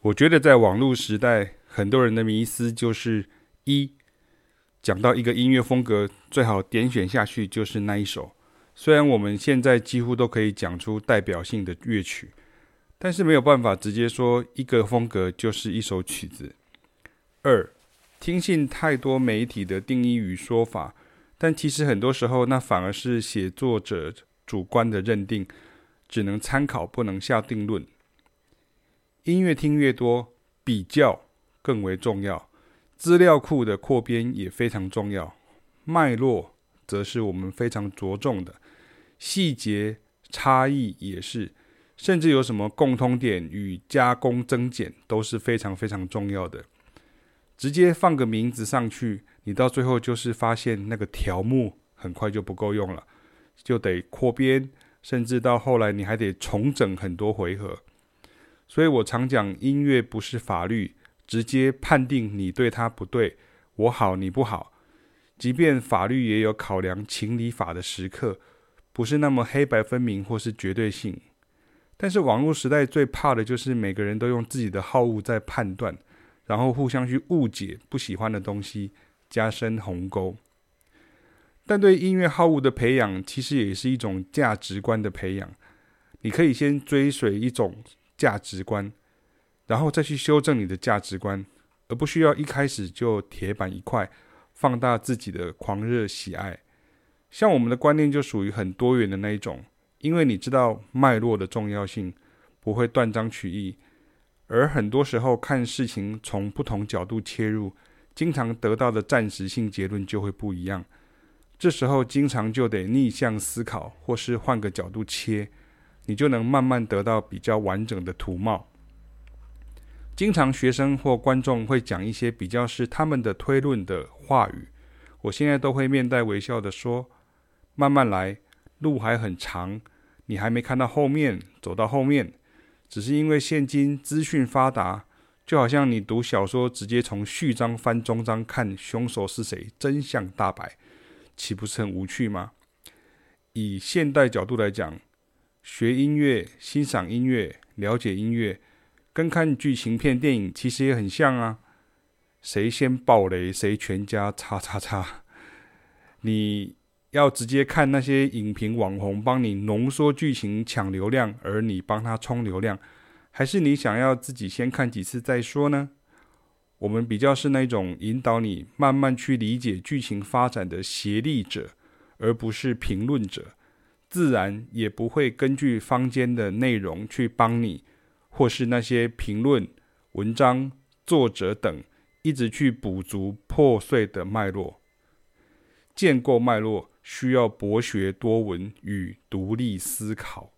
我觉得在网络时代，很多人的迷思就是：一，讲到一个音乐风格，最好点选下去就是那一首。虽然我们现在几乎都可以讲出代表性的乐曲，但是没有办法直接说一个风格就是一首曲子。二，听信太多媒体的定义与说法，但其实很多时候那反而是写作者主观的认定，只能参考，不能下定论。音乐听越多，比较更为重要，资料库的扩编也非常重要，脉络则是我们非常着重的，细节差异也是，甚至有什么共通点与加工增减都是非常非常重要的。直接放个名字上去，你到最后就是发现那个条目很快就不够用了，就得扩编，甚至到后来你还得重整很多回合。所以我常讲，音乐不是法律，直接判定你对它不对，我好你不好。即便法律也有考量情理法的时刻，不是那么黑白分明或是绝对性。但是网络时代最怕的就是每个人都用自己的好恶在判断，然后互相去误解不喜欢的东西，加深鸿沟。但对音乐好恶的培养，其实也是一种价值观的培养。你可以先追随一种。价值观，然后再去修正你的价值观，而不需要一开始就铁板一块，放大自己的狂热喜爱。像我们的观念就属于很多元的那一种，因为你知道脉络的重要性，不会断章取义。而很多时候看事情从不同角度切入，经常得到的暂时性结论就会不一样。这时候经常就得逆向思考，或是换个角度切。你就能慢慢得到比较完整的图貌。经常学生或观众会讲一些比较是他们的推论的话语，我现在都会面带微笑的说：“慢慢来，路还很长，你还没看到后面，走到后面，只是因为现今资讯发达，就好像你读小说直接从序章翻终章看凶手是谁，真相大白，岂不是很无趣吗？以现代角度来讲。”学音乐、欣赏音乐、了解音乐，跟看剧情片、电影其实也很像啊。谁先爆雷，谁全家叉叉叉。你要直接看那些影评网红帮你浓缩剧情抢流量，而你帮他冲流量，还是你想要自己先看几次再说呢？我们比较是那种引导你慢慢去理解剧情发展的协力者，而不是评论者。自然也不会根据坊间的内容去帮你，或是那些评论、文章、作者等，一直去补足破碎的脉络。建构脉络需要博学多闻与独立思考。